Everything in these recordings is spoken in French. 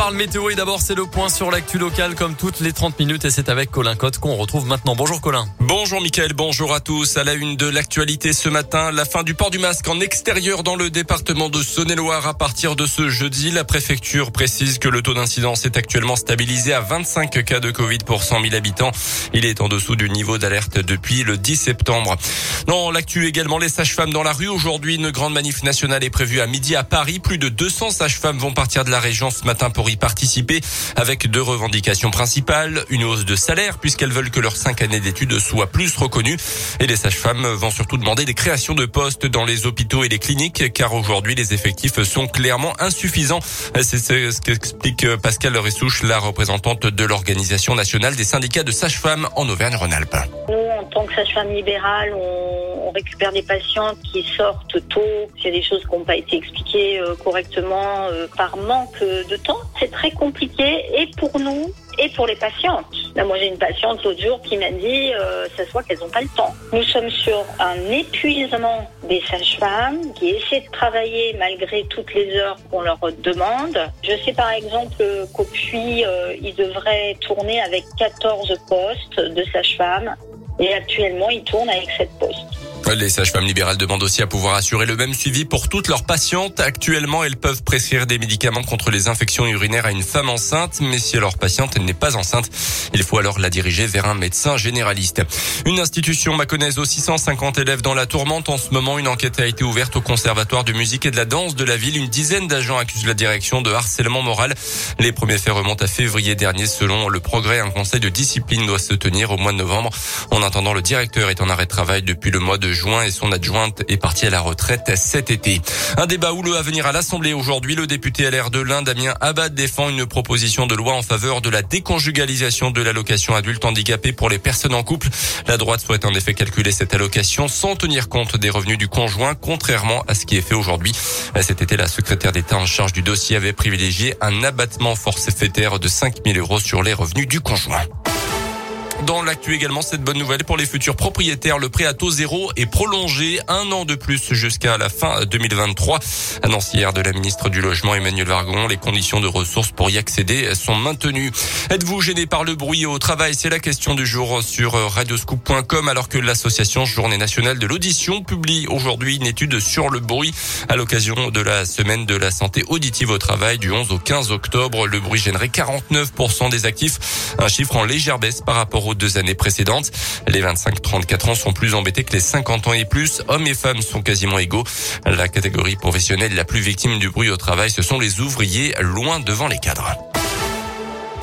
parle météo et d'abord c'est le point sur l'actu local comme toutes les 30 minutes et c'est avec Colin Cotte qu'on retrouve maintenant. Bonjour Colin. Bonjour Mickaël, bonjour à tous. À la une de l'actualité ce matin, la fin du port du masque en extérieur dans le département de Saône-et-Loire à partir de ce jeudi. La préfecture précise que le taux d'incidence est actuellement stabilisé à 25 cas de Covid pour 100 000 habitants. Il est en dessous du niveau d'alerte depuis le 10 septembre. Dans l'actu également, les sages-femmes dans la rue. Aujourd'hui, une grande manif nationale est prévue à midi à Paris. Plus de 200 sages-femmes vont partir de la région ce matin pour y participer avec deux revendications principales. Une hausse de salaire puisqu'elles veulent que leurs cinq années d'études soient plus reconnues. Et les sages-femmes vont surtout demander des créations de postes dans les hôpitaux et les cliniques car aujourd'hui les effectifs sont clairement insuffisants. C'est ce qu'explique Pascal Ressouche, la représentante de l'Organisation nationale des syndicats de sages-femmes en Auvergne-Rhône-Alpes. En tant que sage-femme libérale, on, récupère des patients qui sortent tôt. Il y a des choses qui n'ont pas été expliquées euh, correctement euh, par manque de temps. C'est très compliqué et pour nous et pour les patientes. Moi, j'ai une patiente l'autre jour qui m'a dit, euh, ça soit qu'elles n'ont pas le temps. Nous sommes sur un épuisement des sages-femmes qui essaient de travailler malgré toutes les heures qu'on leur demande. Je sais par exemple qu'au Puy, euh, ils devraient tourner avec 14 postes de sages-femmes et actuellement, ils tournent avec 7 postes. Les sages-femmes libérales demandent aussi à pouvoir assurer le même suivi pour toutes leurs patientes. Actuellement, elles peuvent prescrire des médicaments contre les infections urinaires à une femme enceinte, mais si leur patiente n'est pas enceinte, il faut alors la diriger vers un médecin généraliste. Une institution maconnaise aux 650 élèves dans la tourmente. En ce moment, une enquête a été ouverte au conservatoire de musique et de la danse de la ville. Une dizaine d'agents accusent la direction de harcèlement moral. Les premiers faits remontent à février dernier. Selon le progrès, un conseil de discipline doit se tenir au mois de novembre. En attendant, le directeur est en arrêt de travail depuis le mois de juin et son adjointe est partie à la retraite cet été. Un débat houleux à venir à l'Assemblée aujourd'hui. Le député LR de l'Inde, Damien Abad, défend une proposition de loi en faveur de la déconjugalisation de l'allocation adulte handicapé pour les personnes en couple. La droite souhaite en effet calculer cette allocation sans tenir compte des revenus du conjoint, contrairement à ce qui est fait aujourd'hui. Cet été, la secrétaire d'État en charge du dossier avait privilégié un abattement forfaitaire de 5 000 euros sur les revenus du conjoint. Dans l'actu également, cette bonne nouvelle pour les futurs propriétaires. Le prêt à taux zéro est prolongé un an de plus jusqu'à la fin 2023. Annonce hier de la ministre du Logement Emmanuel Vargon. Les conditions de ressources pour y accéder sont maintenues. Êtes-vous gêné par le bruit au travail? C'est la question du jour sur radioscoop.com alors que l'association Journée nationale de l'audition publie aujourd'hui une étude sur le bruit à l'occasion de la semaine de la santé auditive au travail du 11 au 15 octobre. Le bruit gênerait 49% des actifs, un chiffre en légère baisse par rapport au deux années précédentes. Les 25-34 ans sont plus embêtés que les 50 ans et plus. Hommes et femmes sont quasiment égaux. La catégorie professionnelle la plus victime du bruit au travail, ce sont les ouvriers, loin devant les cadres.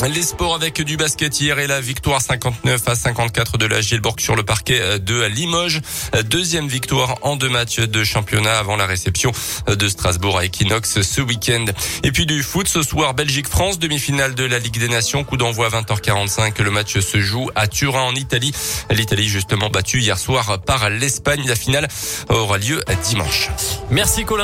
Les sports avec du basket hier et la victoire 59 à 54 de la Gielborg sur le parquet de Limoges. Deuxième victoire en deux matchs de championnat avant la réception de Strasbourg à Equinox ce week-end. Et puis du foot ce soir, Belgique-France, demi-finale de la Ligue des Nations, coup d'envoi à 20h45. Le match se joue à Turin en Italie. L'Italie justement battue hier soir par l'Espagne. La finale aura lieu dimanche. Merci Colin.